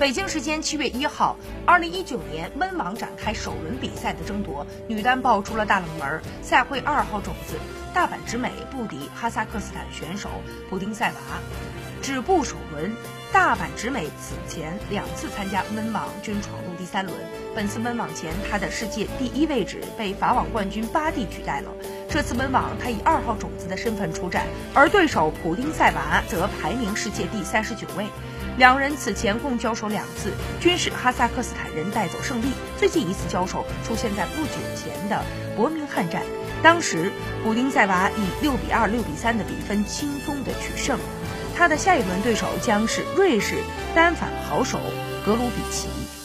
北京时间七月一号，二零一九年温网展开首轮比赛的争夺，女单爆出了大冷门，赛会二号种子大阪直美不敌哈萨克斯坦选手普丁塞娃。止步首轮，大阪直美此前两次参加温网均闯入第三轮。本次温网前，她的世界第一位置被法网冠军巴蒂取代了。这次温网，她以二号种子的身份出战，而对手普丁塞娃则排名世界第三十九位。两人此前共交手两次，均是哈萨克斯坦人带走胜利。最近一次交手出现在不久前的伯明翰站，当时普丁塞娃以六比二、六比三的比分轻松的取胜。他的下一轮对手将是瑞士单反好手格鲁比奇。